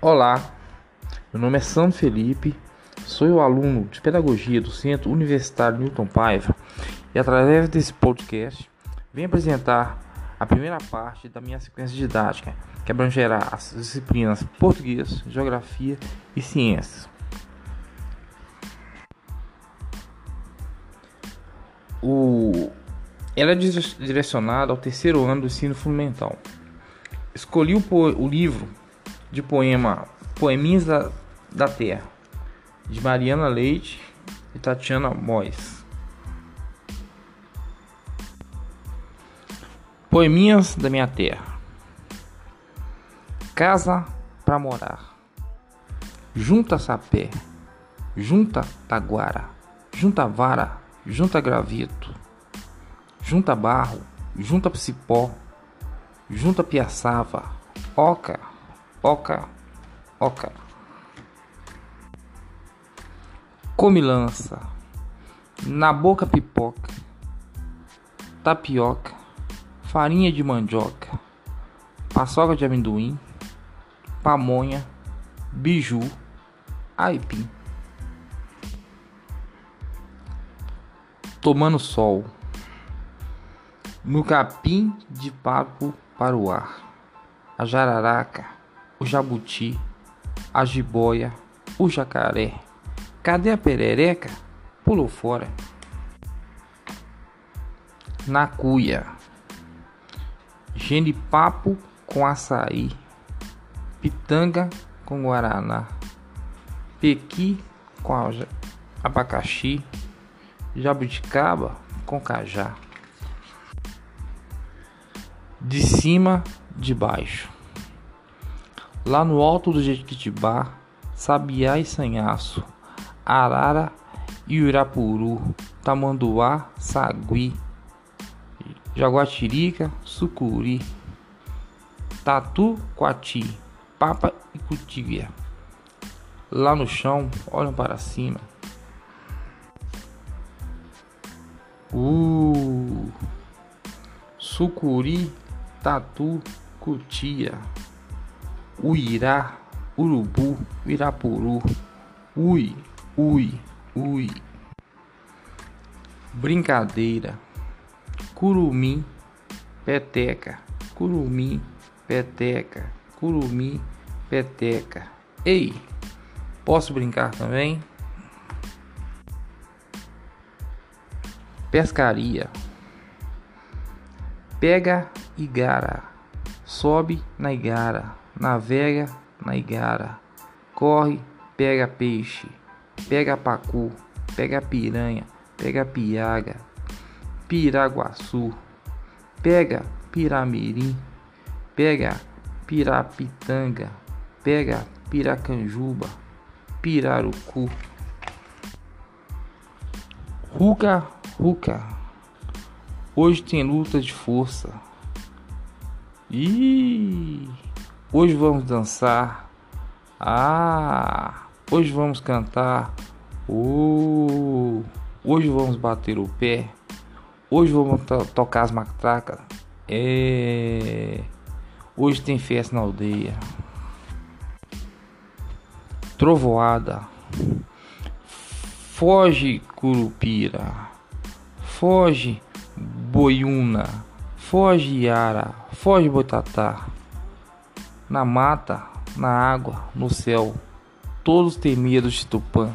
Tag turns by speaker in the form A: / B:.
A: Olá, meu nome é Sam Felipe, sou o aluno de Pedagogia do Centro Universitário Newton Paiva e através desse podcast venho apresentar a primeira parte da minha sequência didática, que abrangerá as disciplinas Português, Geografia e Ciências. O... Ela é direcionada ao terceiro ano do ensino fundamental. Escolhi o, po... o livro de poema Poeminhas da, da Terra, de Mariana Leite e Tatiana Mois. Poeminhas da minha terra. Casa para morar. Junta sapé, junta taguara, junta vara, junta graveto, junta barro, junta cipó, junta piaçava, oca, oca, oca. Comilança, na boca pipoca, tapioca, farinha de mandioca, paçoca de amendoim, pamonha, biju, aipim. Tomando sol, no capim de papo para o ar, a jararaca o jabuti, a jiboia, o jacaré. Cadê a perereca? Pulou fora. Na cuia. Genipapo com açaí. Pitanga com guaraná. Pequi com abacaxi. Jabuticaba com cajá. De cima, de baixo. Lá no alto do Jequitibá, Sabiá e Sanhaço, Arara e Urapuru, Tamanduá, Sagui, Jaguatirica, Sucuri, Tatu, Quati, Papa e Cutia. Lá no chão, olham para cima. Uh, Sucuri, Tatu, Cutia. Uirá, Urubu, Irapuru, Ui, Ui, Ui. Brincadeira, Curumim, Peteca, Curumim, Peteca, Curumim, Peteca. Ei, posso brincar também? Pescaria. Pega igara, sobe na igara navega na igara, corre, pega peixe, pega pacu, pega piranha, pega piaga, piraguaçu, pega piramirim, pega pirapitanga, pega piracanjuba, pirarucu. Ruca, ruca. Hoje tem luta de força. Ih! Hoje vamos dançar. Ah, hoje vamos cantar. Uh, hoje vamos bater o pé. Hoje vamos to tocar as matracas. É, hoje tem festa na aldeia. Trovoada. Foge, curupira. Foge, boiuna. Foge, yara. Foge, botatá na mata, na água, no céu. Todos têm medo de Tupã.